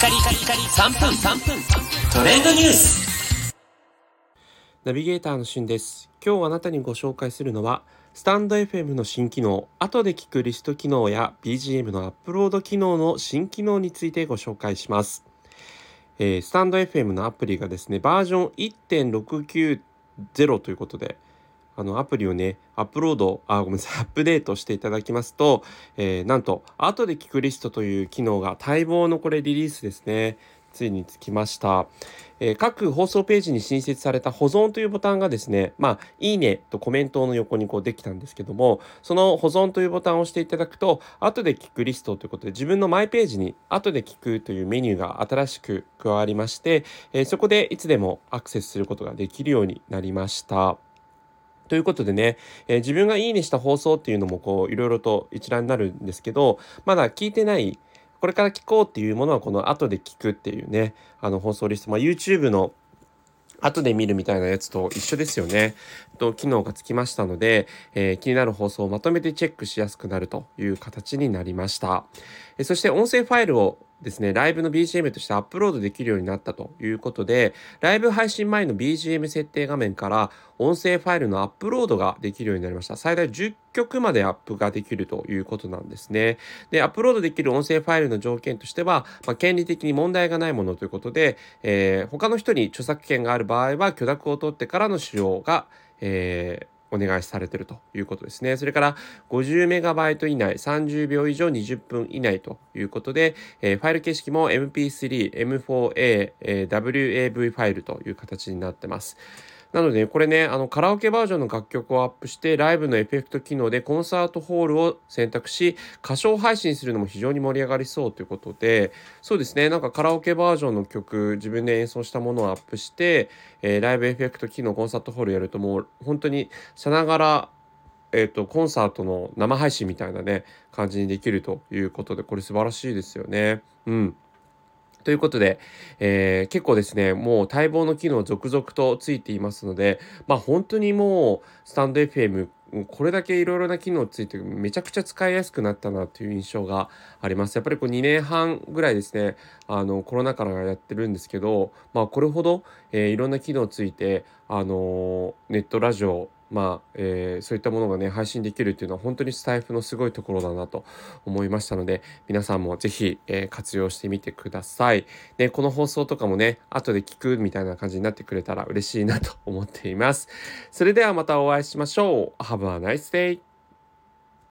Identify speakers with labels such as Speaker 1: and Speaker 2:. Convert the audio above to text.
Speaker 1: カリカリカリ3分3分。トレンドニュース。
Speaker 2: ナビゲーターのしゅんです。今日あなたにご紹介するのはスタンド FM の新機能後で聞くリスト機能や BGM のアップロード機能の新機能についてご紹介します。えー、スタンド FM のアプリがですねバージョン1.690ということであのアプリをねアップロードあごめんなさい アップデートしていただきますと、えー、なんと後で聞くリストという機能が待望のこれリリースですねついにつきました、えー、各放送ページに新設された保存というボタンがですねまあいいねとコメントの横にこうできたんですけどもその保存というボタンを押していただくと後で聞くリストということで自分のマイページに後で聞くというメニューが新しく加わりまして、えー、そこでいつでもアクセスすることができるようになりました。ということでね、えー、自分がいいねした放送っていうのもこういろいろと一覧になるんですけどまだ聞いてないこれから聞こうっていうものはこの後で聞くっていうねあの放送リスト、まあ、YouTube の後で見るみたいなやつと一緒ですよね。と機能がつきましたので、えー、気になる放送をまとめてチェックしやすくなるという形になりました。えそして音声ファイルをですね、ライブの BGM としてアップロードできるようになったということで、ライブ配信前の BGM 設定画面から音声ファイルのアップロードができるようになりました。最大10曲までアップができるということなんですね。で、アップロードできる音声ファイルの条件としては、まあ、権利的に問題がないものということで、えー、他の人に著作権がある場合は許諾を取ってからの使用が、えーお願いされてるということですね。それから50メガバイト以内、30秒以上20分以内ということで、えー、ファイル形式も MP3、M4A、えー、WAV ファイルという形になってます。なので、これね、あの、カラオケバージョンの楽曲をアップして、ライブのエフェクト機能でコンサートホールを選択し、歌唱配信するのも非常に盛り上がりそうということで、そうですね、なんかカラオケバージョンの曲、自分で演奏したものをアップして、えー、ライブエフェクト機能、コンサートホールやるともう、本当にさながら、えっ、ー、と、コンサートの生配信みたいなね、感じにできるということで、これ素晴らしいですよね。うん。ということで、えー、結構ですね、もう待望の機能続々とついていますので、まあ本当にもうスタンド FM これだけいろいろな機能ついてめちゃくちゃ使いやすくなったなという印象があります。やっぱりこう2年半ぐらいですね、あのコロナからやってるんですけど、まあこれほど、えー、いろんな機能ついて、あのー、ネットラジオまあ、えー、そういったものがね配信できるっていうのは本当にスタイフのすごいところだなと思いましたので皆さんも是非、えー、活用してみてください。でこの放送とかもね後で聞くみたいな感じになってくれたら嬉しいなと思っています。それではまたお会いしましょう。Have a nice day!